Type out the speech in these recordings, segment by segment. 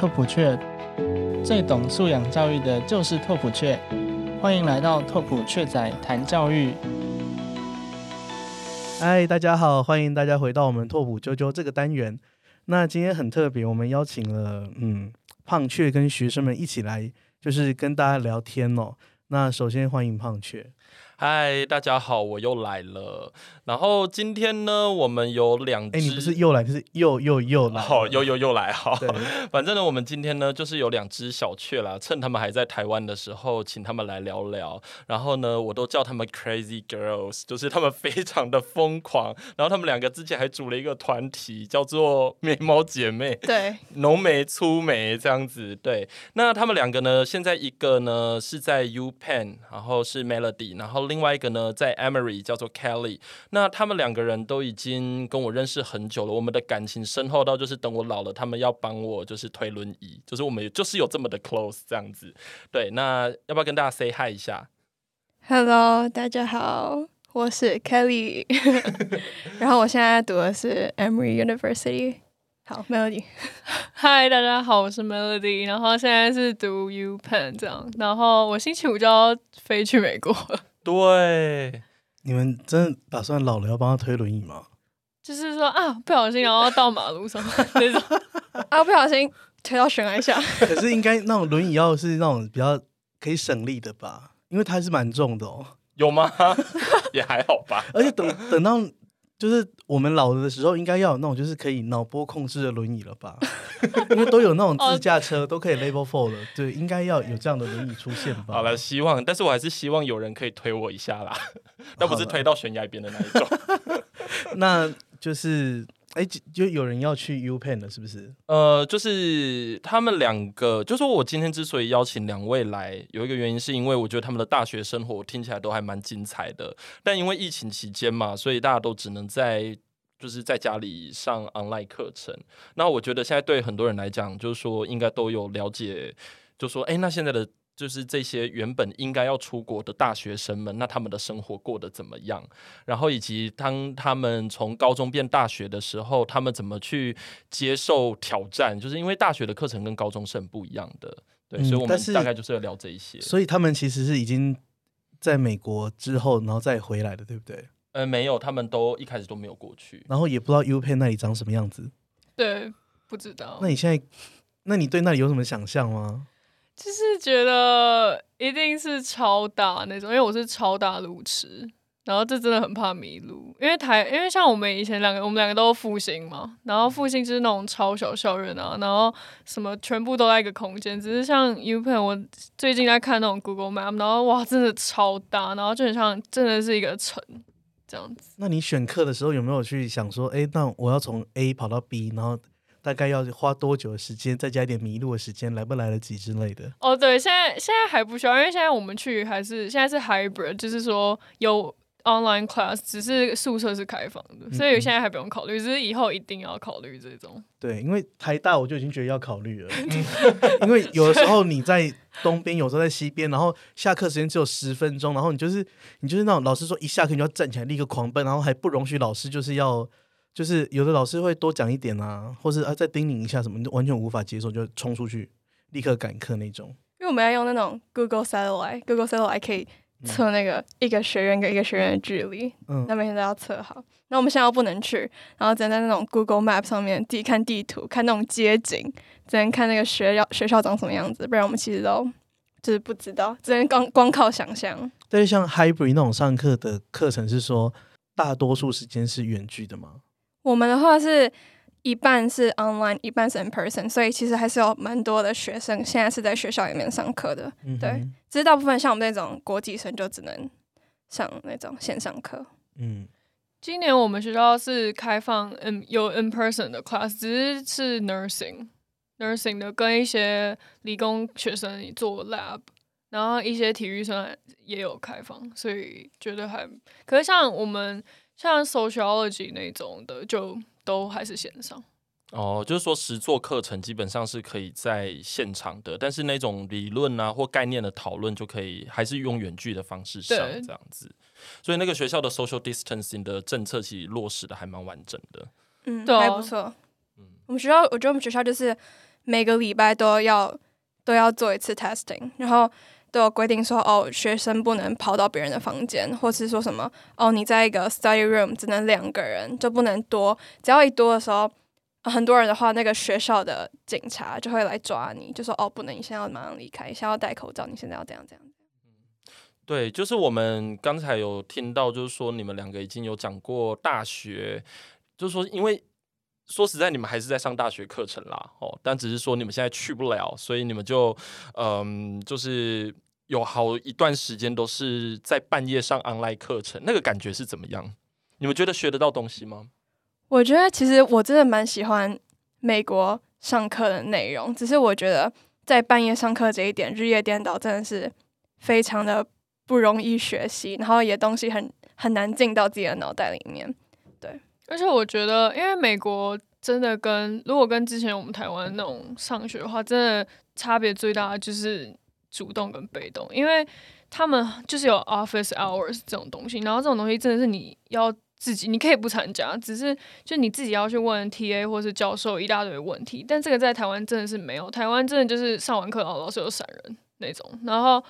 拓普雀，最懂素养教育的就是拓普雀。欢迎来到拓普雀仔谈教育。嗨，大家好，欢迎大家回到我们拓普啾啾这个单元。那今天很特别，我们邀请了嗯胖雀跟学生们一起来，就是跟大家聊天哦。那首先欢迎胖雀。嗨，大家好，我又来了。然后今天呢，我们有两只，哎，你不是又来，就是又又又来，好，又又又来，好。对，反正呢，我们今天呢，就是有两只小雀啦，趁他们还在台湾的时候，请他们来聊聊。然后呢，我都叫他们 Crazy Girls，就是他们非常的疯狂。然后他们两个之前还组了一个团体，叫做眉毛姐妹，对，浓眉粗眉这样子。对，那他们两个呢，现在一个呢是在 U Penn，然后是 Melody，然后。另外一个呢，在 Emory 叫做 Kelly，那他们两个人都已经跟我认识很久了，我们的感情深厚到就是等我老了，他们要帮我就是推轮椅，就是我们就是有这么的 close 这样子。对，那要不要跟大家 say hi 一下？Hello，大家好，我是 Kelly，然后我现在读的是 Emory University。好，Melody。Hi，大家好，我是 Melody，然后现在是读 U Penn 这样，然后我星期五就要飞去美国。对，你们真的打算老了要帮他推轮椅吗？就是说啊，不小心然后到马路上 那种啊，不小心推到悬崖下。可是应该那种轮椅要是那种比较可以省力的吧？因为它是蛮重的哦。有吗？也还好吧。而且等等到。就是我们老了的时候，应该要有那种就是可以脑波控制的轮椅了吧？因为都有那种自驾车，都可以 Level Four 了。对，应该要有这样的轮椅出现吧？好了，希望，但是我还是希望有人可以推我一下啦，但不是推到悬崖边的那一种。那就是。哎，就有人要去 U Pen 了，是不是？呃，就是他们两个，就说我今天之所以邀请两位来，有一个原因是因为我觉得他们的大学生活听起来都还蛮精彩的。但因为疫情期间嘛，所以大家都只能在就是在家里上 online 课程。那我觉得现在对很多人来讲，就是说应该都有了解，就说哎，那现在的。就是这些原本应该要出国的大学生们，那他们的生活过得怎么样？然后以及当他们从高中变大学的时候，他们怎么去接受挑战？就是因为大学的课程跟高中是很不一样的，对，所以我们大概就是要聊这一些。所以他们其实是已经在美国之后，然后再回来的，对不对？呃，没有，他们都一开始都没有过去，然后也不知道 U Penn 那里长什么样子。对，不知道。那你现在，那你对那里有什么想象吗？就是觉得一定是超大那种，因为我是超大路痴，然后这真的很怕迷路。因为台，因为像我们以前两个，我们两个都复兴嘛，然后复兴就是那种超小校园啊，然后什么全部都在一个空间。只是像 U Pen 我最近在看那种 Google Map，然后哇，真的超大，然后就很像真的是一个城这样子。那你选课的时候有没有去想说，哎，那我要从 A 跑到 B，然后？大概要花多久的时间，再加一点迷路的时间，来不来得及之类的？哦，对，现在现在还不需要，因为现在我们去还是现在是 hybrid，就是说有 online class，只是宿舍是开放的，所以现在还不用考虑，只是以后一定要考虑这种。对，因为台大我就已经觉得要考虑了，因为有的时候你在东边，有时候在西边，然后下课时间只有十分钟，然后你就是你就是那种老师说一下课你就要站起来立刻狂奔，然后还不容许老师就是要。就是有的老师会多讲一点啊，或是啊再叮咛一下什么，你就完全无法接受就冲出去立刻赶课那种。因为我们要用那种 Google Satellite，Google Satellite 可以测那个一个学院跟一个学院的距离，嗯，那每天都要测好。那我们现在又不能去，然后只能在那种 Google Map 上面地看地图，看那种街景，只能看那个学校学校长什么样子，不然我们其实都就是不知道，只能光光靠想象。但是像 Hybrid 那种上课的课程是说，大多数时间是远距的吗？我们的话是一半是 online，一半是 in person，所以其实还是有蛮多的学生现在是在学校里面上课的。对，只是大部分像我们那种国际生就只能上那种线上课。嗯，今年我们学校是开放，嗯，有 in person 的 class，只是是 nursing，nursing 的跟一些理工学生做 lab，然后一些体育生也有开放，所以觉得还可是像我们。像 sociology 那种的，就都还是线上。哦，就是说实作课程基本上是可以在现场的，但是那种理论啊或概念的讨论就可以还是用远距的方式上这样子。所以那个学校的 social distancing 的政策其实落实的还蛮完整的。嗯，对还不错。嗯，我们学校我觉得我们学校就是每个礼拜都要都要做一次 testing，然后都有规定说哦，学生不能跑到别人的房间，或是说什么哦，你在一个 study room 只能两个人，就不能多，只要一多的时候，很多人的话，那个学校的警察就会来抓你，就说哦，不能，你现在要马上离开，现在要戴口罩，你现在要这样这样。对，就是我们刚才有听到，就是说你们两个已经有讲过大学，就是说因为。说实在，你们还是在上大学课程啦，哦，但只是说你们现在去不了，所以你们就，嗯，就是有好一段时间都是在半夜上 online 课程，那个感觉是怎么样？你们觉得学得到东西吗？我觉得其实我真的蛮喜欢美国上课的内容，只是我觉得在半夜上课这一点日夜颠倒，真的是非常的不容易学习，然后也东西很很难进到自己的脑袋里面。而且我觉得，因为美国真的跟如果跟之前我们台湾那种上学的话，真的差别最大的就是主动跟被动，因为他们就是有 office hours 这种东西，然后这种东西真的是你要自己，你可以不参加，只是就你自己要去问 TA 或是教授一大堆问题，但这个在台湾真的是没有，台湾真的就是上完课然后老师有闪人那种，然后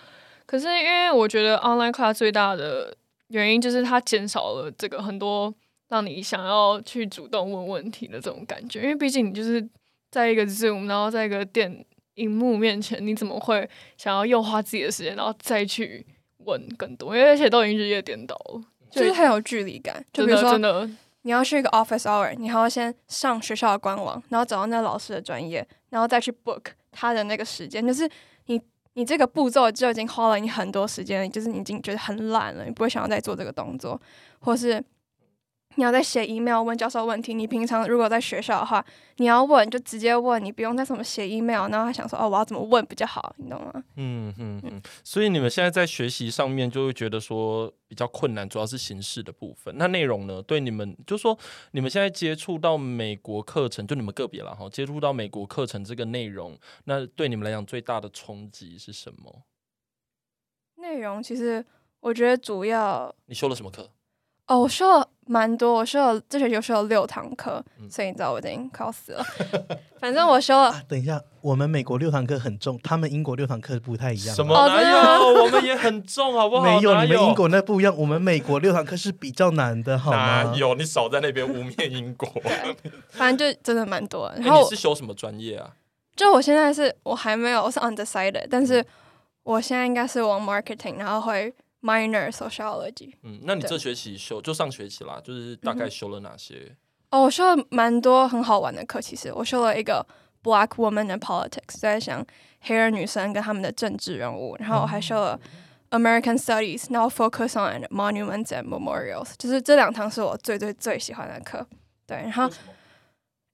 可是因为我觉得 online class 最大的原因就是它减少了这个很多。让你想要去主动问问题的这种感觉，因为毕竟你就是在一个 Zoom，然后在一个电荧幕面前，你怎么会想要又花自己的时间，然后再去问更多？因为而且都已经日夜颠倒了，就是很有距离感。就比如说，你要去一个 office hour，你还要先上学校的官网，然后找到那老师的专业，然后再去 book 他的那个时间。就是你你这个步骤就已经花了你很多时间，就是你已经觉得很懒了，你不会想要再做这个动作，或是。你要在写 email 问教授问题，你平常如果在学校的话，你要问就直接问，你不用再什么写 email，然后还想说哦我要怎么问比较好，你懂吗？嗯嗯嗯。所以你们现在在学习上面就会觉得说比较困难，主要是形式的部分。那内容呢？对你们就说你们现在接触到美国课程，就你们个别了哈，接触到美国课程这个内容，那对你们来讲最大的冲击是什么？内容其实我觉得主要你修了什么课？哦，我修了蛮多，我修了这学期修了六堂课，所以你知道我已经考死了。反正我修了。等一下，我们美国六堂课很重，他们英国六堂课不太一样。什么？哪有？我们也很重，好不好？没有，你们英国那不一样。我们美国六堂课是比较难的，好吗？有，你少在那边污蔑英国。反正就真的蛮多。然后你是修什么专业啊？就我现在是我还没有，我是 undecided，但是我现在应该是往 marketing，然后会。Minor sociology。嗯，那你这学期修就上学期啦，就是大概修了哪些？哦，我修了蛮多很好玩的课。其实我修了一个 Black Woman and Politics，在想黑人女生跟他们的政治人物。然后我还修了 American Studies，然后 focus on monuments and memorials。就是这两堂是我最最最喜欢的课。对，然后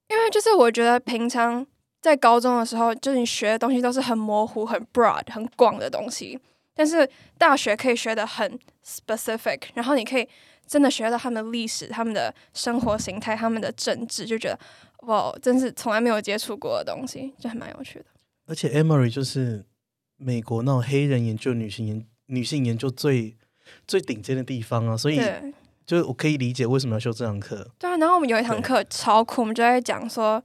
因为就是我觉得平常在高中的时候，就是你学的东西都是很模糊、很 broad、很广的东西。但是大学可以学的很 specific，然后你可以真的学到他们的历史、他们的生活形态、他们的政治，就觉得哇，真是从来没有接触过的东西，就还蛮有趣的。而且 Emory 就是美国那种黑人研究、女性研女性研究最最顶尖的地方啊，所以就我可以理解为什么要修这堂课。对啊，然后我们有一堂课超酷，我们就在讲说，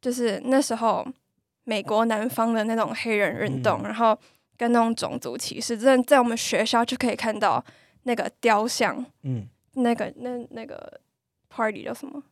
就是那时候美国南方的那种黑人运动，然后。跟那种种族歧视，真的在我们学校就可以看到那个雕像，嗯，那个那那个 party 叫什么？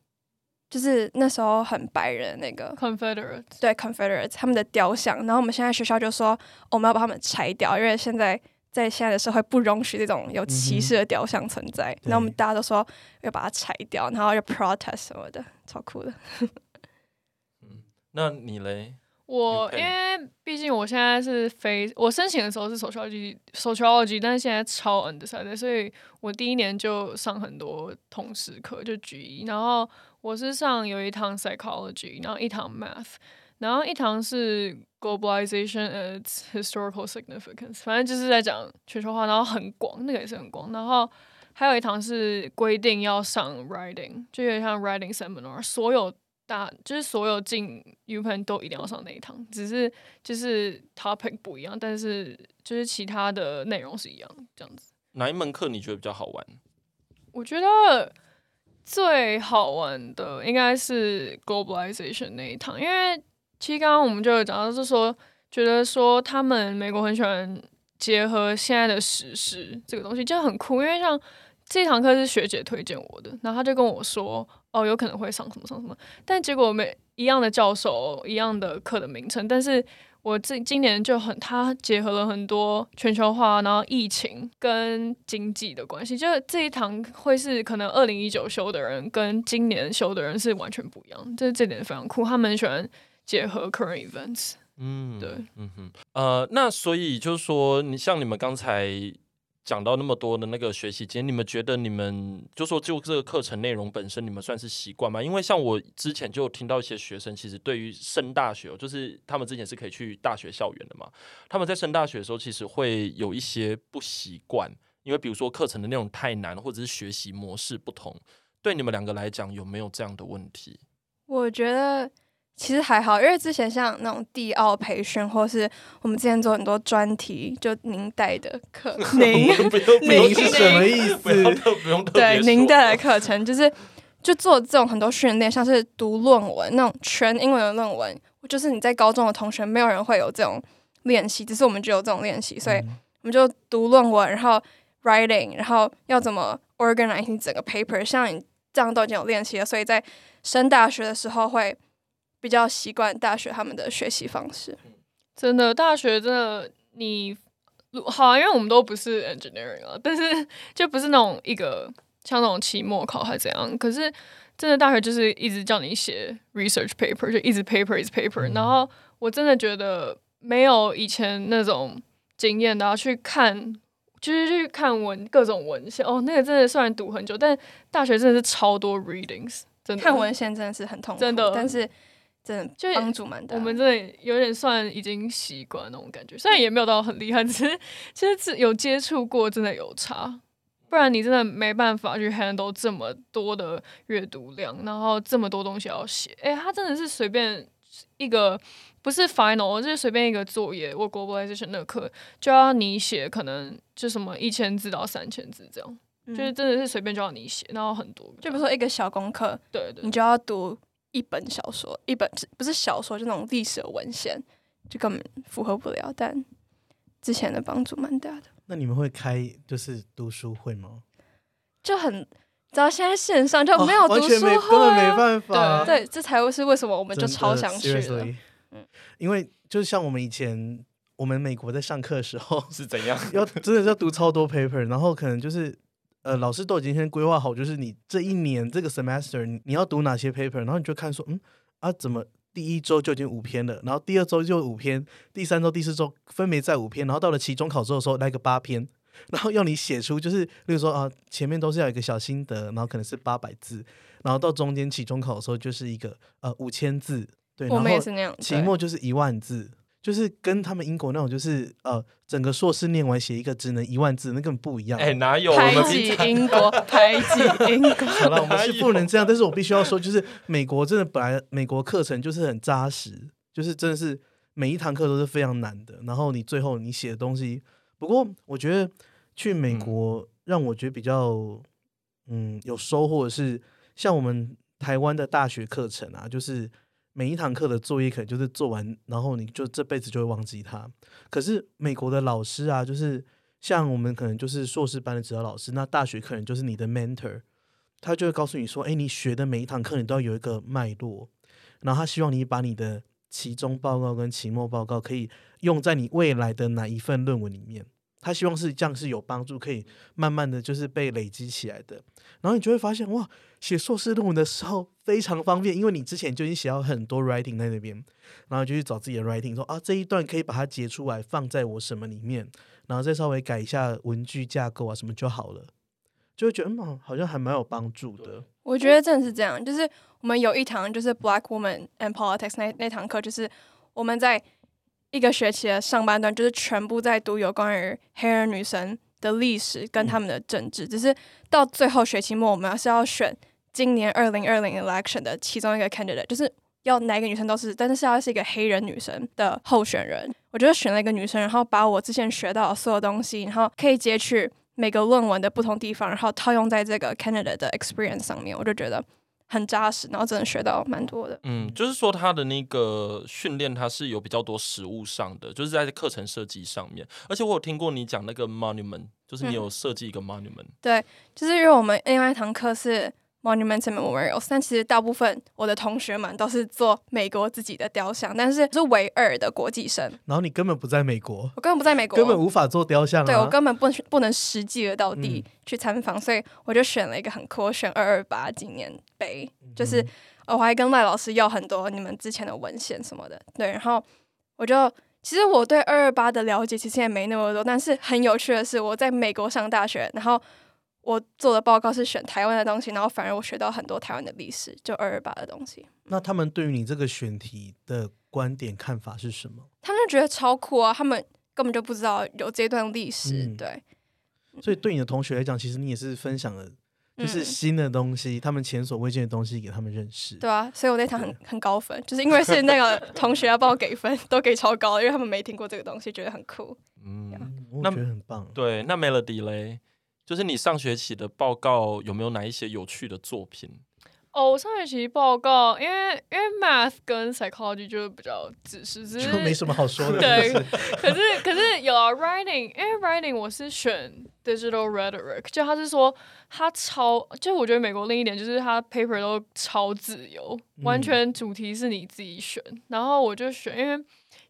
就是那时候很白人那个 Confederate，对 Confederate 他们的雕像。然后我们现在学校就说我们要把他们拆掉，因为现在在现在的社会不容许这种有歧视的雕像存在。然后我们大家都说要把它拆掉，然后要 protest 什么的，超酷的。嗯，那你嘞？我因为毕竟我现在是非我申请的时候是 sociology sociology，但是现在超 undecided，所以我第一年就上很多通识课，就 G 一，然后我是上有一堂 psychology，然后一堂 math，然后一堂是 globalization and historical significance，反正就是在讲全球化，然后很广，那个也是很广，然后还有一堂是规定要上 writing，就有点像 writing seminar，所有。大就是所有进 U Pen 都一定要上那一堂，只是就是 topic 不一样，但是就是其他的内容是一样这样子。哪一门课你觉得比较好玩？我觉得最好玩的应该是 globalization 那一堂，因为其实刚刚我们就有讲到，是说觉得说他们美国很喜欢结合现在的时事这个东西，就很酷。因为像这堂课是学姐推荐我的，然后他就跟我说，哦，有可能会上什么上什么，但结果没一样的教授，一样的课的名称，但是。我这今年就很，它结合了很多全球化，然后疫情跟经济的关系，就这一堂会是可能二零一九修的人跟今年修的人是完全不一样，就是这点非常酷。他们喜欢结合 current events，嗯，对，嗯哼，呃，那所以就是说，你像你们刚才。讲到那么多的那个学习间，你们觉得你们就说就这个课程内容本身，你们算是习惯吗？因为像我之前就听到一些学生，其实对于升大学，就是他们之前是可以去大学校园的嘛，他们在升大学的时候，其实会有一些不习惯，因为比如说课程的内容太难，或者是学习模式不同。对你们两个来讲，有没有这样的问题？我觉得。其实还好，因为之前像那种地奥培训，或是我们之前做很多专题，就您带的课，您您是什么意思？对，您带的课程就是就做这种很多训练，像是读论文那种全英文的论文，就是你在高中的同学没有人会有这种练习，只是我们就有这种练习，所以我们就读论文，然后 writing，然后要怎么 organize 整个 paper，像你这样都已经有练习了，所以在升大学的时候会。比较习惯大学他们的学习方式，真的大学真的你好，啊因为我们都不是 engineering 啊，但是就不是那种一个像那种期末考还怎样。可是真的大学就是一直叫你写 research paper，就一直 paper 一直 paper。然后我真的觉得没有以前那种经验然后去看，就是去看文各种文献哦，那个真的虽然读很久，但大学真的是超多 readings，真的看文献真的是很痛苦，真的，但是。真的就帮助蛮大，我们真的有点算已经习惯那种感觉，虽然也没有到很厉害，只是其实是有接触过，真的有差。不然你真的没办法去 handle 这么多的阅读量，然后这么多东西要写。哎，他真的是随便一个不是 final，就是随便一个作业，我 globalization 那课就要你写，可能就什么一千字到三千字这样，就是真的是随便就要你写，然后很多，就比如说一个小功课，对对，你就要读。一本小说，一本不是小说，就那种历史文献，就根本符合不了。但之前的帮助蛮大的。那你们会开就是读书会吗？就很，只要现在线上就没有读书会，根本没办法。对，这才会是为什么我们就超想去的。嗯，因为就是像我们以前，我们美国在上课的时候 是怎样，要真的是要读超多 paper，然后可能就是。呃，老师都已经先规划好，就是你这一年这个 semester 你要读哪些 paper，然后你就看说，嗯啊，怎么第一周就已经五篇了，然后第二周就五篇，第三周、第四周分别在五篇，然后到了期中考之后的时候来个八篇，然后要你写出，就是例如说啊，前面都是要一个小心得，然后可能是八百字，然后到中间期中考的时候就是一个呃五千字，对，我们也是那样，期末就是一万字。就是跟他们英国那种，就是呃，整个硕士念完写一个只能一万字，那根本不一样。哎，哪有？排挤英国，排挤英国。好了，我们是不能这样，但是我必须要说，就是美国真的本来美国课程就是很扎实，就是真的是每一堂课都是非常难的。然后你最后你写的东西，不过我觉得去美国让我觉得比较嗯有收获的是，像我们台湾的大学课程啊，就是。每一堂课的作业可能就是做完，然后你就这辈子就会忘记它。可是美国的老师啊，就是像我们可能就是硕士班的指导老师，那大学可能就是你的 mentor，他就会告诉你说：“哎，你学的每一堂课你都要有一个脉络。”然后他希望你把你的期中报告跟期末报告可以用在你未来的哪一份论文里面。他希望是这样是有帮助，可以慢慢的就是被累积起来的。然后你就会发现，哇，写硕士论文的时候非常方便，因为你之前就已经写到很多 writing 在那边，然后就去找自己的 writing，说啊这一段可以把它截出来放在我什么里面，然后再稍微改一下文句架构啊什么就好了，就会觉得嗯好像还蛮有帮助的。我觉得真的是这样，就是我们有一堂就是 Black Woman and Politics 那那堂课，就是我们在。一个学期的上半段就是全部在读有关于黑人女生的历史跟他们的政治，只是到最后学期末，我们是要选今年二零二零 election 的其中一个 candidate，就是要哪个女生都是，但是是要是一个黑人女生的候选人。我觉得选了一个女生，然后把我之前学到的所有东西，然后可以截取每个论文的不同地方，然后套用在这个 candidate 的 experience 上面，我就觉得很扎实，然后真的学到蛮多的。嗯，就是说他的那个训练，他是有比较多实物上的，就是在课程设计上面。而且我有听过你讲那个 monument，就是你有设计一个 monument。对，就是因为我们另外一堂课是。Monument and Memorials，但其实大部分我的同学们都是做美国自己的雕像，但是是唯二的国际生。然后你根本不在美国，我根本不在美国，根本无法做雕像。对我根本不不能实际的到地去参访，所以我就选了一个很酷，选二二八纪念碑，就是我还跟赖老师要很多你们之前的文献什么的。对，然后我就其实我对二二八的了解其实也没那么多，但是很有趣的是我在美国上大学，然后。我做的报告是选台湾的东西，然后反而我学到很多台湾的历史，就二二八的东西。那他们对于你这个选题的观点看法是什么？他们觉得超酷啊！他们根本就不知道有这段历史，对。所以对你的同学来讲，其实你也是分享了，就是新的东西，他们前所未见的东西给他们认识。对啊，所以我那场很很高分，就是因为是那个同学要帮我给分，都给超高，因为他们没听过这个东西，觉得很酷。嗯，我觉得很棒。对，那 Melody 嘞？就是你上学期的报告有没有哪一些有趣的作品？哦，我上学期报告，因为因为 math 跟 psychology 就比较只是，就没什么好说的。对，可是可是有啊，writing，因为 writing 我是选 digital rhetoric，就他是说他超，就我觉得美国另一点就是他 paper 都超自由，完全主题是你自己选，然后我就选，因为。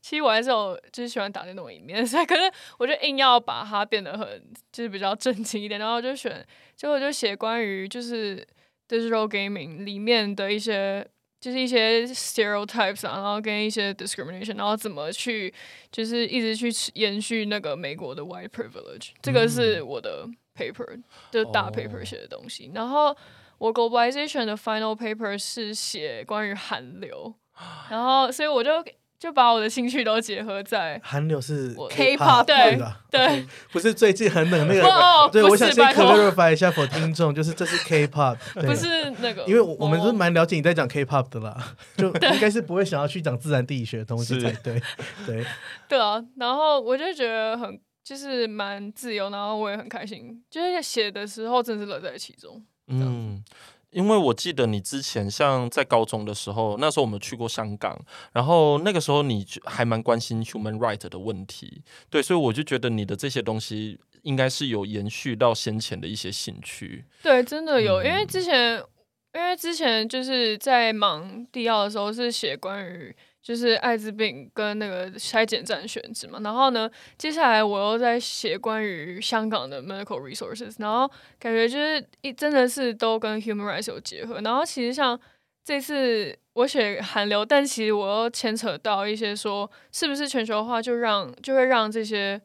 其实我还是有就是喜欢打那种一面，所以可是我就硬要把它变得很就是比较正经一点，然后就选，结果就写关于就是 digital gaming 里面的一些就是一些 stereotypes 啊，然后跟一些 discrimination，然后怎么去就是一直去延续那个美国的 white privilege，这个是我的 paper 就大 paper 写的东西。然后我 globalization 的 final paper 是写关于韩流，然后所以我就。就把我的兴趣都结合在韩流是 K-pop 对对，不是最近很冷那个，对，我想先 clarify 一下 for 听众，就是这是 K-pop，不是那个，因为我们是蛮了解你在讲 K-pop 的啦，就应该是不会想要去讲自然地理学的东西才对，对。对啊，然后我就觉得很就是蛮自由，然后我也很开心，就是写的时候真是乐在其中，嗯。因为我记得你之前像在高中的时候，那时候我们去过香港，然后那个时候你还蛮关心 human right 的问题，对，所以我就觉得你的这些东西应该是有延续到先前的一些兴趣。对，真的有，因为之前因为之前就是在忙地奥的时候是写关于。就是艾滋病跟那个筛检站选址嘛，然后呢，接下来我又在写关于香港的 medical resources，然后感觉就是一真的是都跟 human rights 有结合，然后其实像这次我写韩流，但其实我又牵扯到一些说是不是全球化就让就会让这些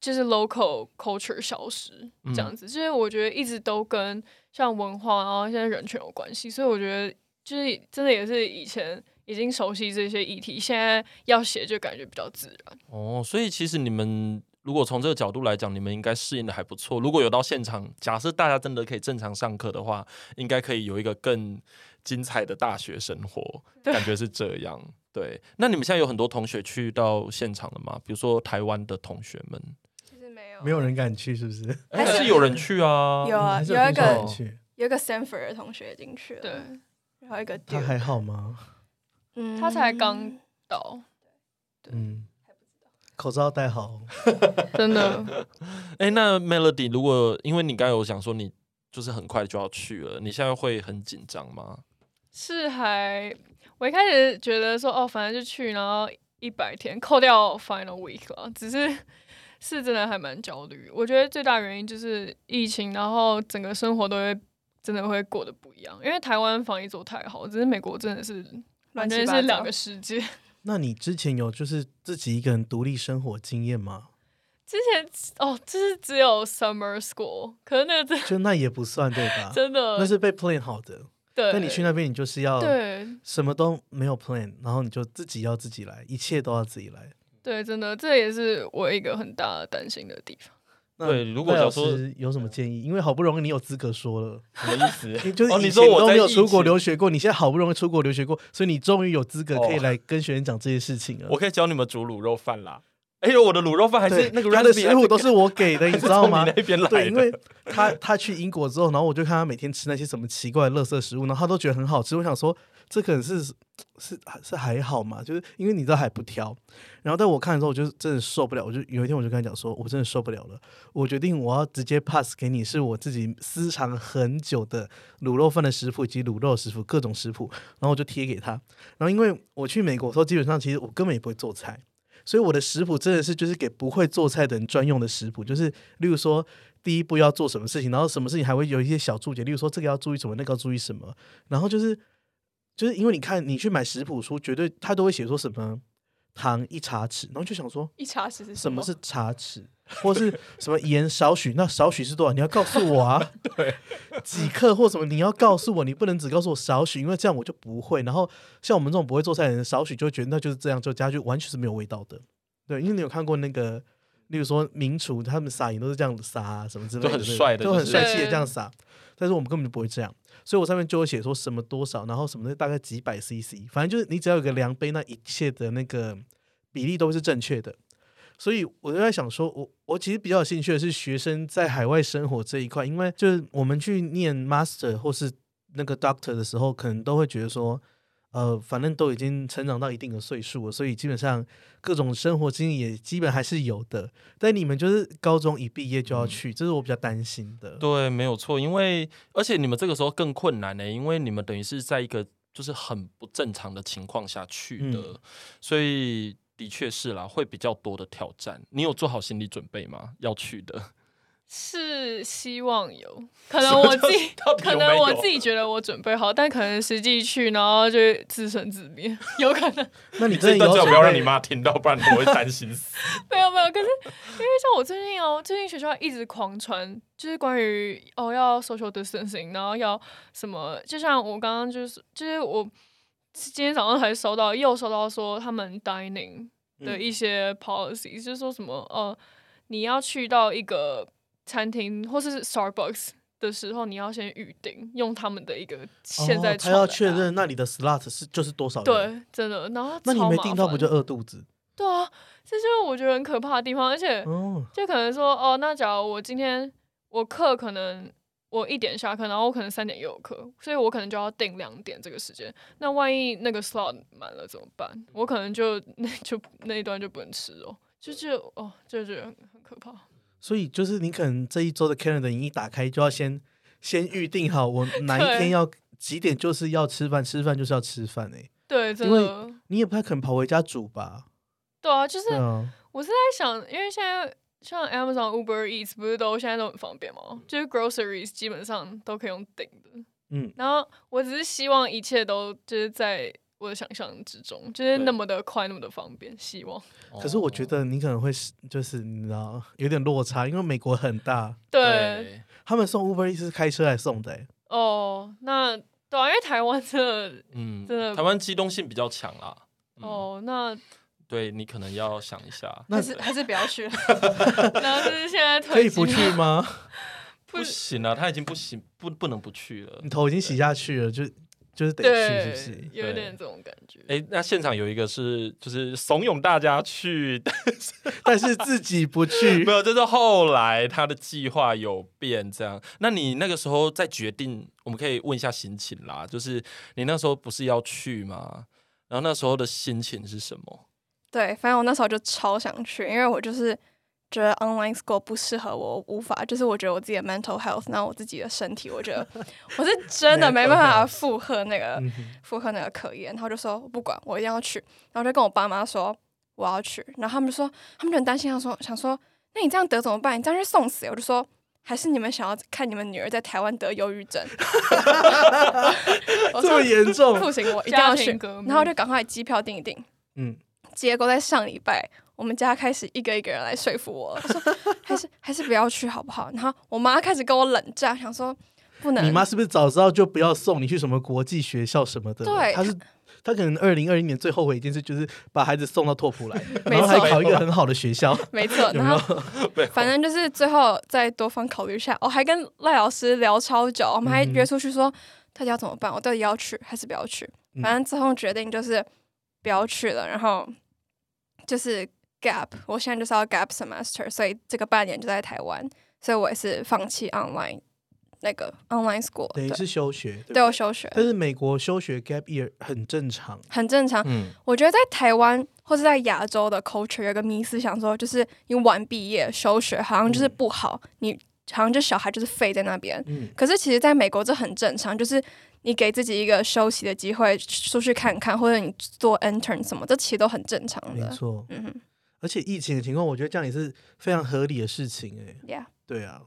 就是 local culture 消失这样子，就是我觉得一直都跟像文化然后现在人权有关系，所以我觉得就是真的也是以前。已经熟悉这些议题，现在要写就感觉比较自然。哦，所以其实你们如果从这个角度来讲，你们应该适应的还不错。如果有到现场，假设大家真的可以正常上课的话，应该可以有一个更精彩的大学生活，感觉是这样。对，那你们现在有很多同学去到现场了吗？比如说台湾的同学们，其实没有，没有人敢去，是不是？还是有人去啊？有啊，有一个有一个 Stanford 的同学进去了，对，然后一个他还好吗？嗯，他才刚到，嗯，还不知道，口罩戴好，真的。哎，那 Melody，如果因为你刚有讲说你就是很快就要去了，你现在会很紧张吗？是还，我一开始觉得说哦，反正就去，然后一百天扣掉 final week 了，只是是真的还蛮焦虑。我觉得最大原因就是疫情，然后整个生活都会真的会过得不一样，因为台湾防疫做太好，只是美国真的是。完全是两个世界。那你之前有就是自己一个人独立生活经验吗？之前哦，就是只有 summer school，可是那个就那也不算对吧？真的，那是被 plan 好的。对，那你去那边，你就是要对什么都没有 plan，然后你就自己要自己来，一切都要自己来。对，真的，这也是我一个很大的担心的地方。对，如果说有什么建议，因为好不容易你有资格说了，什么意思？你 就是你说我都没有出国留学过，你现在好不容易出国留学过，所以你终于有资格可以来跟学员讲这些事情了。我可以教你们煮卤肉饭啦。哎呦，我的卤肉饭还是那个他的食谱都是我给的，你知道吗？那边来对，因为他他去英国之后，然后我就看他每天吃那些什么奇怪的垃圾食物，然后他都觉得很好吃。我想说，这可能是是是还好嘛，就是因为你知道还不挑。然后在我看的时候，我就真的受不了。我就有一天我就跟他讲说，我真的受不了了，我决定我要直接 pass 给你，是我自己私藏很久的卤肉饭的食谱以及卤肉食谱各种食谱，然后我就贴给他。然后因为我去美国的时候，基本上其实我根本也不会做菜。所以我的食谱真的是就是给不会做菜的人专用的食谱，就是例如说第一步要做什么事情，然后什么事情还会有一些小注解，例如说这个要注意什么，那个要注意什么，然后就是就是因为你看你去买食谱书，绝对他都会写说什么。糖一茶匙，然后就想说一茶匙是什么是茶匙，或是什么盐少许？那少许是多少？你要告诉我啊。对，几克或什么？你要告诉我，你不能只告诉我少许，因为这样我就不会。然后像我们这种不会做菜的人，少许就觉得那就是这样，就加就完全是没有味道的。对，因为你有看过那个，例如说名厨他们撒盐都是这样子撒，什么之类的，都很帅的，都很帅气的这样撒。但是我们根本就不会这样。所以我上面就会写说什么多少，然后什么的大概几百 CC，反正就是你只要有个量杯，那一切的那个比例都是正确的。所以我就在想说，我我其实比较有兴趣的是学生在海外生活这一块，因为就是我们去念 Master 或是那个 Doctor 的时候，可能都会觉得说。呃，反正都已经成长到一定的岁数了，所以基本上各种生活经历也基本还是有的。但你们就是高中一毕业就要去，这是我比较担心的。对，没有错，因为而且你们这个时候更困难呢，因为你们等于是在一个就是很不正常的情况下去的，所以的确是啦，会比较多的挑战。你有做好心理准备吗？要去的。是希望有可能我自己可能我自己觉得我准备好，但可能实际去然后就自生自灭，有可能。那你这段最好不要让你妈听到，不然我会担心死。没有没有，可是因为像我最近哦，最近学校一直狂传，就是关于哦要 social distancing，然后要什么，就像我刚刚就是就是我今天早上才收到，又收到说他们 dining 的一些 policy，就是说什么呃你要去到一个。餐厅或是 Starbucks 的时候，你要先预定，用他们的一个现在他要确认那里的 slot 是就是多少对，真的。然后那你没订到不就饿肚子？对啊，这就是我觉得很可怕的地方。而且就可能说哦，那假如我今天我课可能我一点下课，然后我可能三点又有课，所以我可能就要定两点这个时间。那万一那个 slot 满了怎么办？我可能就那 就那一段就不能吃哦，就就哦，就觉得很很可怕。所以就是你可能这一周的 calendar 你一打开就要先先预定好我 哪一天要几点就是要吃饭，吃饭就是要吃饭哎。对，因为你也不太可能跑回家煮吧。对啊，就是我是在想，因为现在像 Amazon、Uber Eats 不是都现在都很方便吗？就是 groceries 基本上都可以用订的。嗯，然后我只是希望一切都就是在。我的想象之中，就是那么的快，那么的方便。希望，可是我觉得你可能会是，就是你知道，有点落差，因为美国很大。对，他们送 Uber 是开车来送的。哦，那对啊，因为台湾真的，嗯，真的，台湾机动性比较强啦。哦，那对你可能要想一下，还是还是不要去。然后就是现在可以不去吗？不行啊，他已经不行，不不能不去了。你头已经洗下去了，就。就是得去，是不是？有点这种感觉。哎，那现场有一个是，就是怂恿大家去，但是 但是自己不去，没有。就是后来他的计划有变，这样。那你那个时候再决定，我们可以问一下心情啦。就是你那时候不是要去吗？然后那时候的心情是什么？对，反正我那时候就超想去，因为我就是。觉得 online school 不适合我，无法就是我觉得我自己的 mental health，然后我自己的身体，我觉得我是真的没办法负荷那个负荷那个课业，然后就说不管我一定要去，然后就跟我爸妈说我要去，然后他们就说他们就很担心，他说想说那你这样得怎么办？你这样去送死？我就说还是你们想要看你们女儿在台湾得忧郁症，这么严重？不行，我一定要去，然后就赶快机票订一订。嗯，结果在上礼拜。我们家开始一个一个人来说服我，说还是还是不要去好不好？然后我妈开始跟我冷战，想说不能。你妈是不是早知道就不要送你去什么国际学校什么的？对，她是她可能二零二一年最后悔一件事就是把孩子送到拓普来，然后还考一个很好的学校。没错，然后反正就是最后再多方考虑下，我还跟赖老师聊超久，我们还约出去说到底要怎么办？我到底要去还是不要去？反正最后决定就是不要去了，然后就是。gap，我现在就是要 gap semester，所以这个半年就在台湾，所以我也是放弃 online 那个 online school，等于是休学，对我休学。但是美国休学 gap year 很正常，很正常。嗯，我觉得在台湾或者在亚洲的 culture 有个迷思，想说就是你晚毕业休学好像就是不好，你好像就小孩就是废在那边。嗯，可是其实在美国这很正常，就是你给自己一个休息的机会，出去看看，或者你做 intern 什么，这其实都很正常的。没错，嗯哼。而且疫情的情况，我觉得这样也是非常合理的事情，哎。Yeah。对啊。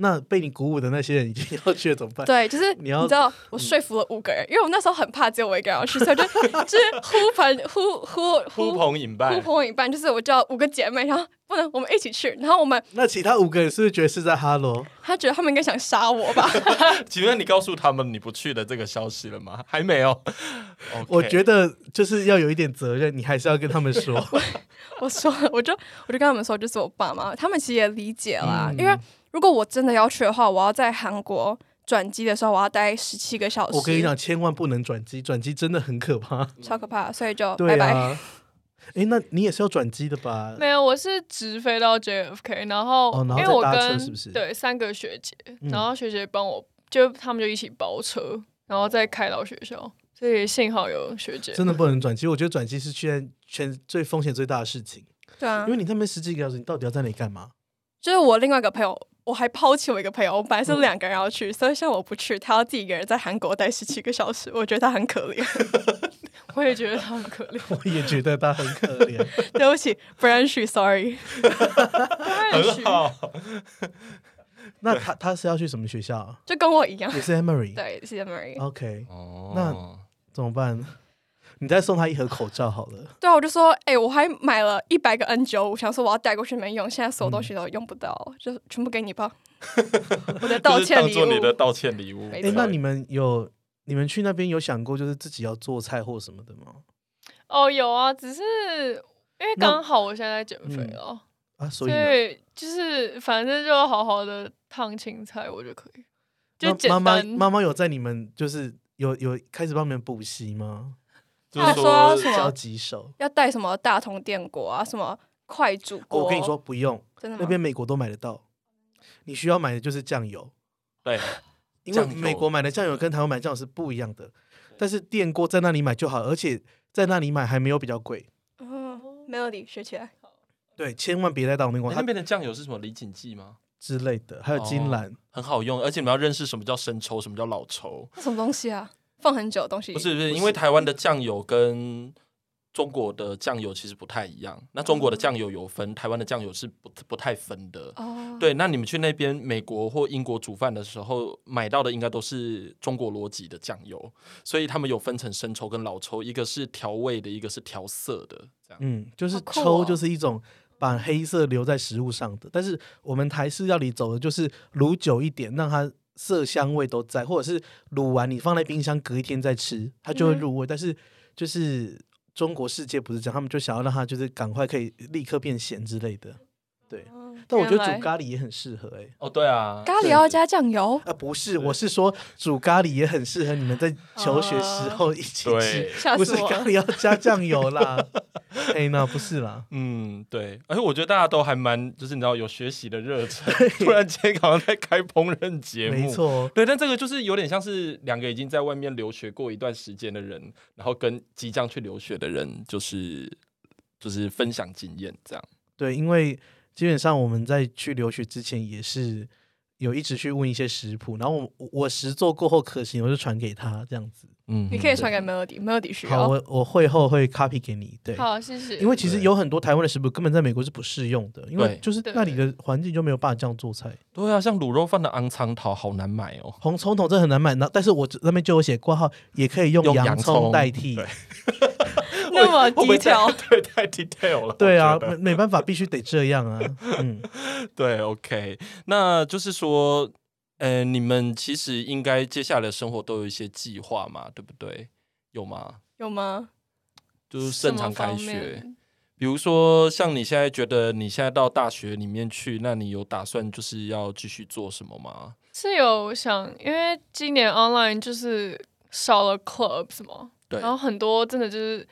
那被你鼓舞的那些人已经 要去了怎么办？对，就是你要知道，我说服了五个人，因为我那时候很怕只有我一个人要去，所以就 就是呼朋呼呼呼朋引伴，呼朋引伴，就是我叫五个姐妹，然后不能我们一起去，然后我们那其他五个人是不是觉得是在哈罗？他觉得他们应该想杀我吧？请问你告诉他们你不去的这个消息了吗？还没有。我觉得就是要有一点责任，你还是要跟他们说。我说，我就我就跟他们说，就是我爸妈，他们其实也理解啦，因为。如果我真的要去的话，我要在韩国转机的时候，我要待十七个小时。我跟你讲，千万不能转机，转机真的很可怕，超可怕，所以就拜拜。哎，那你也是要转机的吧？没有，我是直飞到 JFK，然后因为我跟对三个学姐，然后学姐帮我，就他们就一起包车，然后再开到学校，所以幸好有学姐。真的不能转机，我觉得转机是全全最风险最大的事情。对啊，因为你那边十几个小时，你到底要在那里干嘛？就是我另外一个朋友。我还抛弃我一个朋友，我本来是两个人要去，所以像我不去，他要自己一个人在韩国待十七个小时，我觉得他很可怜。我也觉得他很可怜，我也觉得他很可怜。对不起，Branch，Sorry。很好。那他他是要去什么学校？就跟我一样，也是 Emory。对，是 Emory。OK。哦。那怎么办？你再送他一盒口罩好了。对啊，我就说，哎，我还买了一百个 N 九五，想说我要带过去没用，现在所有东西都用不到，就全部给你吧。我的道歉礼物。做你的道歉礼物。哎，那你们有你们去那边有想过就是自己要做菜或什么的吗？哦，有啊，只是因为刚好我现在在减肥哦啊，所以就是反正就好好的烫青菜，我就可以。就妈妈妈妈有在你们就是有有开始帮你们补习吗？他说什么？几手要带什么大同电锅啊？什么快煮锅？我跟你说不用，真的那边美国都买得到。你需要买的就是酱油，对，因为美国买的酱油跟台湾买酱油是不一样的。但是电锅在那里买就好，而且在那里买还没有比较贵。哦，Melody 学起来。对，千万别带大同电锅。那边的酱油是什么李锦记吗？之类的，还有金兰，很好用。而且你们要认识什么叫生抽，什么叫老抽。什么东西啊？放很久的东西不是不是，因为台湾的酱油跟中国的酱油其实不太一样。那中国的酱油有分，台湾的酱油是不不太分的。哦，对，那你们去那边美国或英国煮饭的时候买到的应该都是中国逻辑的酱油，所以他们有分成生抽跟老抽，一个是调味的，一个是调色的。这样，嗯，就是抽就是一种把黑色留在食物上的，但是我们台式料理走的就是卤久一点，让它。色香味都在，或者是卤完你放在冰箱，隔一天再吃，它就会入味。但是就是中国世界不是这样，他们就想要让它就是赶快可以立刻变咸之类的，对。但我觉得煮咖喱也很适合哎。哦，对啊，咖喱要加酱油啊？不是，我是说煮咖喱也很适合你们在求学时候一起吃。不是咖喱要加酱油啦。哎，那不是啦。嗯，对。而且我觉得大家都还蛮，就是你知道有学习的热忱。突然间好像在开烹饪节目，没错。对，但这个就是有点像是两个已经在外面留学过一段时间的人，然后跟即将去留学的人，就是就是分享经验这样。对，因为。基本上我们在去留学之前也是有一直去问一些食谱，然后我我实做过后可行，我就传给他这样子。嗯，你可以传给 Melody，Melody 需要。好，我我会后会 copy 给你。对，好，谢谢。因为其实有很多台湾的食谱根本在美国是不适用的，因为就是那里的环境就没有办法这样做菜。对啊，像卤肉饭的昂藏桃好难买哦，红葱头这很难买。那但是我那边就有写挂号，也可以用洋葱代替。那么低调，对，太 detail 了。对啊，没没办法，必须得这样啊。嗯，对，OK，那就是说，呃，你们其实应该接下来的生活都有一些计划嘛，对不对？有吗？有吗？就是正常开学，比如说像你现在觉得你现在到大学里面去，那你有打算就是要继续做什么吗？是有想，因为今年 online 就是少了 clubs 嘛，对，然后很多真的就是。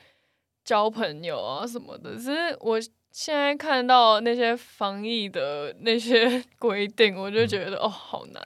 交朋友啊什么的，只是我现在看到那些防疫的那些 规定，我就觉得哦，好难。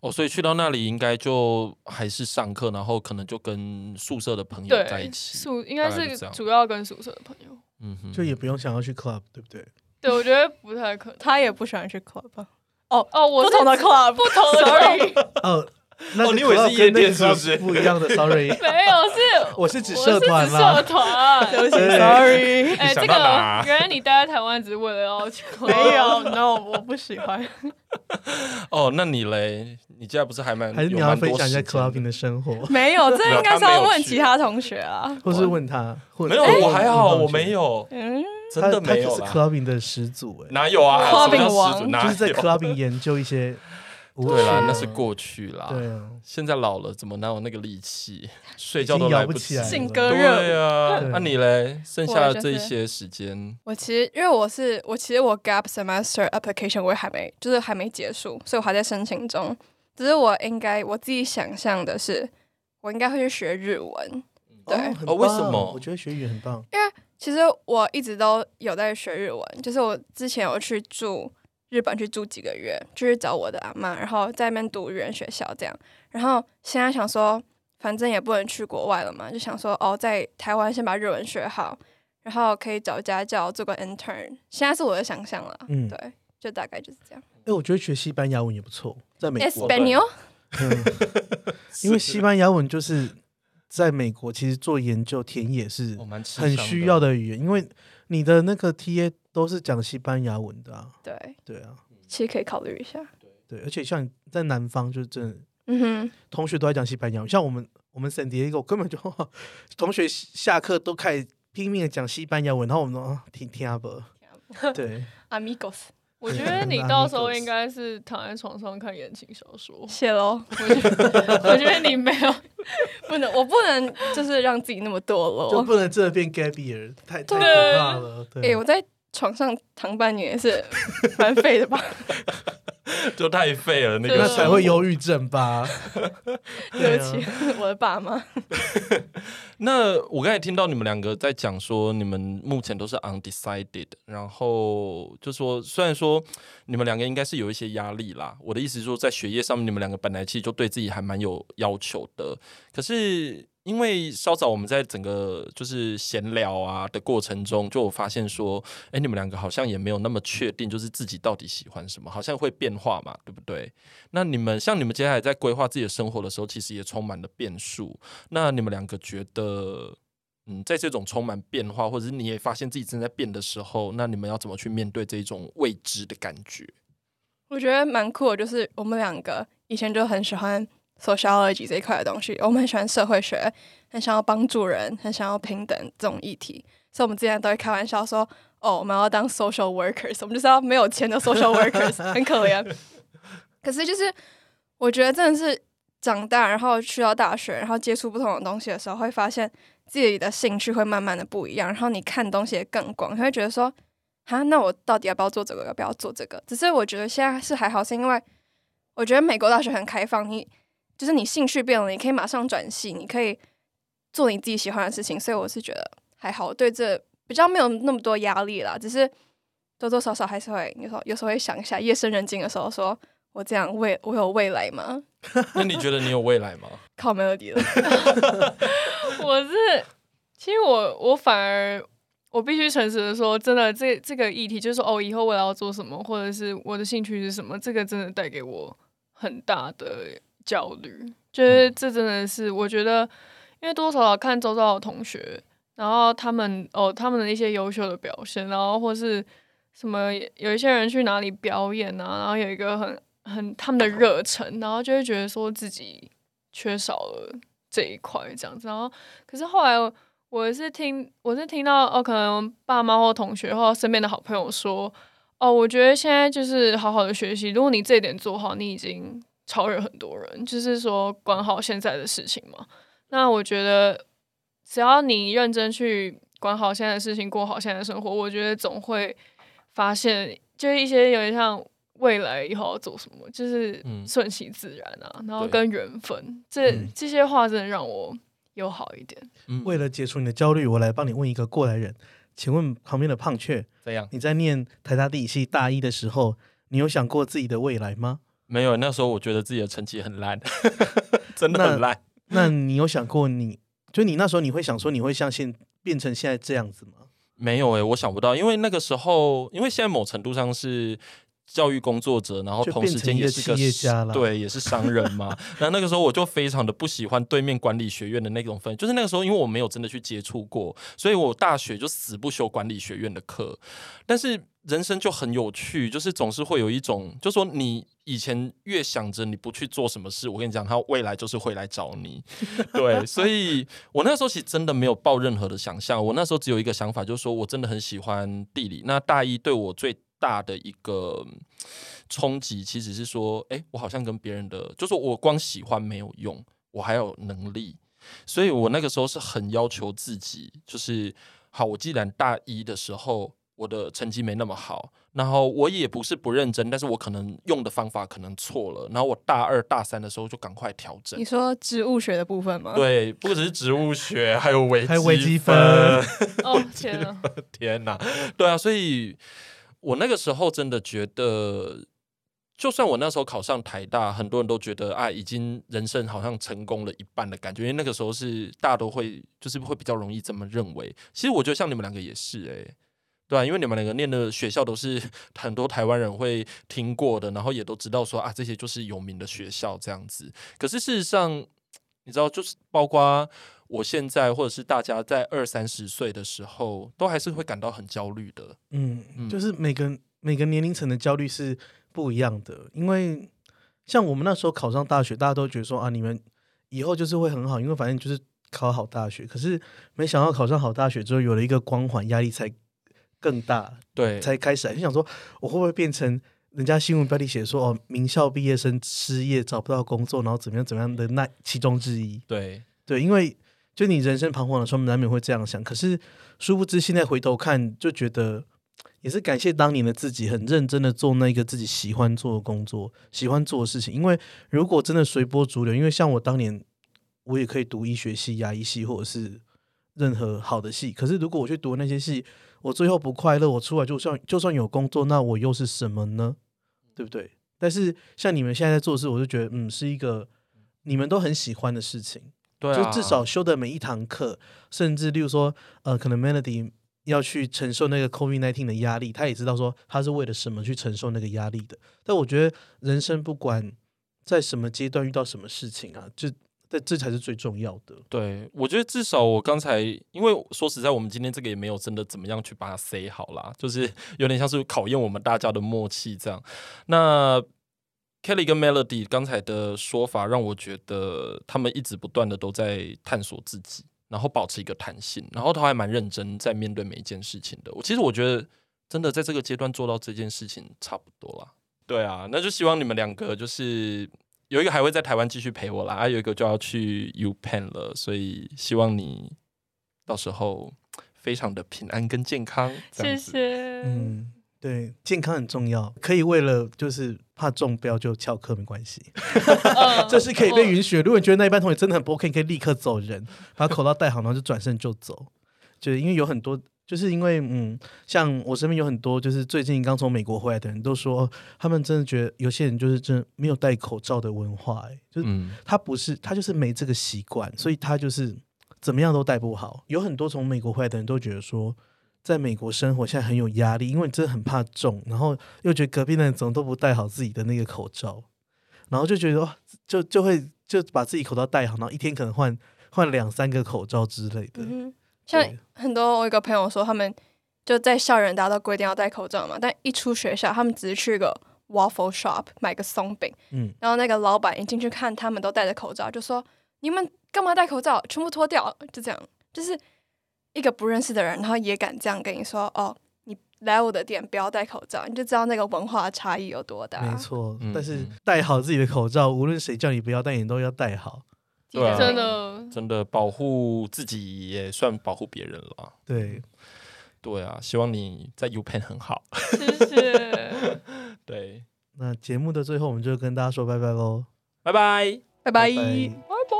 哦，所以去到那里应该就还是上课，然后可能就跟宿舍的朋友在一起。宿应该是主要跟宿舍的朋友。嗯哼，就也不用想要去 club，对不对？对，我觉得不太可能。他也不喜欢去 club。哦哦，我不同的 club，不同的 sorry。哦，那你以为是夜店是不是？不一样的，sorry。没有，是 我是指社团啦。社团，对不起，sorry。哎，这个原来你待在台湾只是为了要去？没有，no，我不喜欢。哦，那你嘞？你现在不是还蛮还是你要分享一下 clubbing 的生活？没有，这应该是要问其他同学啊，或是问他。没有，我还好，我没有。嗯，真的没有。是 clubbing 的始祖哎，哪有啊？clubbing 王就是在 clubbing 研究一些。对啦，那是过去啦。对啊，现在老了，怎么哪有那个力气？睡觉都来不起来。性格热。对啊，那你嘞？剩下的这些时间，我其实因为我是我其实我 gap semester application 我也还没就是还没结束，所以我还在申请中。只是我应该我自己想象的是，我应该会去学日文。对，哦，为什么？我觉得学语言很棒。因为其实我一直都有在学日文，就是我之前有去住日本去住几个月，就是找我的阿妈，然后在那边读语言学校这样。然后现在想说，反正也不能去国外了嘛，就想说哦，在台湾先把日文学好，然后可以找家教做个 intern。现在是我的想象了，嗯，对，就大概就是这样。哎，我觉得学西班牙文也不错，在美国。Espanol 因为西班牙文就是在美国，其实做研究田野是很需要的语言，因为你的那个 T A 都是讲西班牙文的啊。对对啊，其实可以考虑一下。对，而且像在南方，就是真的，嗯哼，同学都在讲西班牙文。像我们我们省迪一个，根本就 同学下课都开始拼命的讲西班牙文，然后我们都听听不。对，Amigos。我觉得你到时候应该是躺在床上看言情小说。谢喽。我觉得我觉得你没有，不能，我不能，就是让自己那么堕落，就不能真的变 Gabby 太太可怕了。哎，我在床上躺半年是蛮废的吧？就太废了，那个才会忧郁症吧？对不起，我的爸妈。那我刚才听到你们两个在讲说，你们目前都是 undecided，然后就说虽然说你们两个应该是有一些压力啦，我的意思是说，在学业上面，你们两个本来其实就对自己还蛮有要求的，可是。因为稍早我们在整个就是闲聊啊的过程中，就发现说，哎，你们两个好像也没有那么确定，就是自己到底喜欢什么，好像会变化嘛，对不对？那你们像你们接下来在规划自己的生活的时候，其实也充满了变数。那你们两个觉得，嗯，在这种充满变化，或者是你也发现自己正在变的时候，那你们要怎么去面对这种未知的感觉？我觉得蛮酷的，就是我们两个以前就很喜欢。Sociology 这一块的东西，我们很喜欢社会学，很想要帮助人，很想要平等这种议题，所以我们之前都会开玩笑说：“哦，我们要当 social workers，我们就是要没有钱的 social workers，很可怜。”可是就是我觉得真的是长大，然后去到大学，然后接触不同的东西的时候，会发现自己的兴趣会慢慢的不一样，然后你看东西也更广，你会觉得说：“啊，那我到底要不要做这个？要不要做这个？”只是我觉得现在是还好，是因为我觉得美国大学很开放，你。就是你兴趣变了，你可以马上转系，你可以做你自己喜欢的事情，所以我是觉得还好，对这比较没有那么多压力啦。只是多多少少还是会有时候有时候会想一下，夜深人静的时候，说我这样未我有未来吗？那你觉得你有未来吗？靠 melody 了。我是，其实我我反而我必须诚实的说，真的这这个议题就是说，哦，以后未来要做什么，或者是我的兴趣是什么，这个真的带给我很大的。焦虑，就是这真的是我觉得，因为多少少看周遭的同学，然后他们哦，他们的一些优秀的表现，然后或是什么有一些人去哪里表演啊，然后有一个很很他们的热忱，然后就会觉得说自己缺少了这一块这样子。然后可是后来我是听我是听到哦，可能爸妈或同学或身边的好朋友说，哦，我觉得现在就是好好的学习，如果你这一点做好，你已经。超越很多人，就是说管好现在的事情嘛。那我觉得，只要你认真去管好现在的事情，过好现在的生活，我觉得总会发现，就是一些有点像未来以后要做什么，就是顺其自然啊，然后跟缘分，这这些话真的让我友好一点。为了解除你的焦虑，我来帮你问一个过来人。请问旁边的胖雀，怎样？你在念台大地理系大一的时候，你有想过自己的未来吗？没有，那时候我觉得自己的成绩很烂，真的很烂。那你有想过，你就你那时候你会想说，你会像现变成现在这样子吗？没有诶，我想不到，因为那个时候，因为现在某程度上是。教育工作者，然后同时间也是个企业家对，也是商人嘛。然后那个时候我就非常的不喜欢对面管理学院的那种分，就是那个时候因为我没有真的去接触过，所以我大学就死不修管理学院的课。但是人生就很有趣，就是总是会有一种，就说你以前越想着你不去做什么事，我跟你讲，他未来就是会来找你。对，所以我那时候其实真的没有抱任何的想象，我那时候只有一个想法，就是说我真的很喜欢地理。那大一对我最大的一个冲击其实是说，哎，我好像跟别人的，就是我光喜欢没有用，我还有能力，所以我那个时候是很要求自己，就是好，我既然大一的时候我的成绩没那么好，然后我也不是不认真，但是我可能用的方法可能错了，然后我大二大三的时候就赶快调整。你说植物学的部分吗？对，不只是植物学，还有微还有微积分。哦天啊，天哪，对啊，所以。我那个时候真的觉得，就算我那时候考上台大，很多人都觉得啊，已经人生好像成功了一半的感觉。因为那个时候是大家都会，就是会比较容易这么认为。其实我觉得像你们两个也是，哎，对啊，因为你们两个念的学校都是 很多台湾人会听过的，然后也都知道说啊，这些就是有名的学校这样子。可是事实上，你知道，就是包括。我现在或者是大家在二三十岁的时候，都还是会感到很焦虑的。嗯，就是每个每个年龄层的焦虑是不一样的。因为像我们那时候考上大学，大家都觉得说啊，你们以后就是会很好，因为反正就是考好大学。可是没想到考上好大学之后，有了一个光环，压力才更大。对，才开始就想说，我会不会变成人家新闻标题写说哦，名校毕业生失业找不到工作，然后怎么样怎么样的那其中之一？对对，因为。就你人生彷徨的时候，难免会这样想。可是殊不知，现在回头看，就觉得也是感谢当年的自己，很认真的做那个自己喜欢做的工作，喜欢做的事情。因为如果真的随波逐流，因为像我当年，我也可以读医学系、牙医系，或者是任何好的系。可是如果我去读那些系，我最后不快乐，我出来就算就算有工作，那我又是什么呢？对不对？但是像你们现在在做事，我就觉得，嗯，是一个你们都很喜欢的事情。就至少修的每一堂课，甚至例如说，呃，可能 Melody 要去承受那个 COVID nineteen 的压力，他也知道说他是为了什么去承受那个压力的。但我觉得人生不管在什么阶段遇到什么事情啊，这这这才是最重要的。对，我觉得至少我刚才，因为说实在，我们今天这个也没有真的怎么样去把它 say 好啦，就是 有点像是考验我们大家的默契这样。那 Kelly 跟 Melody 刚才的说法让我觉得他们一直不断的都在探索自己，然后保持一个弹性，然后他还蛮认真在面对每一件事情的。我其实我觉得真的在这个阶段做到这件事情差不多了。对啊，那就希望你们两个就是有一个还会在台湾继续陪我啦，啊有一个就要去 U Penn 了，所以希望你到时候非常的平安跟健康。谢谢。嗯。对，健康很重要，可以为了就是怕中标就翘课没关系，这是可以被允许。如果你觉得那一班同学真的很不 OK，你可以立刻走人，把口罩戴好，然后就转身就走。就因为有很多，就是因为嗯，像我身边有很多，就是最近刚从美国回来的人都说，他们真的觉得有些人就是真没有戴口罩的文化，哎，就是他不是他就是没这个习惯，所以他就是怎么样都戴不好。有很多从美国回来的人都觉得说。在美国生活现在很有压力，因为真的很怕重，然后又觉得隔壁的人怎么都不戴好自己的那个口罩，然后就觉得哇，就就会就把自己口罩戴好，然后一天可能换换两三个口罩之类的。像很多我一个朋友说，他们就在校园大家都规定要戴口罩嘛，但一出学校，他们只是去个 waffle shop 买个松饼，嗯，然后那个老板一进去看他们都戴着口罩，就说你们干嘛戴口罩？全部脱掉，就这样，就是。一个不认识的人，然后也敢这样跟你说：“哦，你来我的店不要戴口罩。”你就知道那个文化差异有多大。没错，但是戴好自己的口罩，无论谁叫你不要戴，你都要戴好。对啊，真的，真的保护自己也算保护别人了。对，对啊，希望你在 U Pen 很好。谢谢。对，那节目的最后，我们就跟大家说拜拜喽！拜拜，拜拜，拜拜。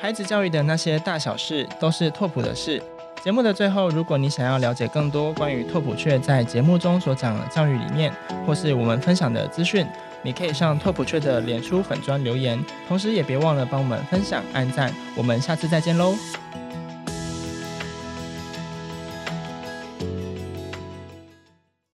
孩子教育的那些大小事，都是拓普的事。节目的最后，如果你想要了解更多关于拓普雀在节目中所讲的教育理念，或是我们分享的资讯，你可以上拓普雀的脸书粉砖留言，同时也别忘了帮我们分享、按赞。我们下次再见喽！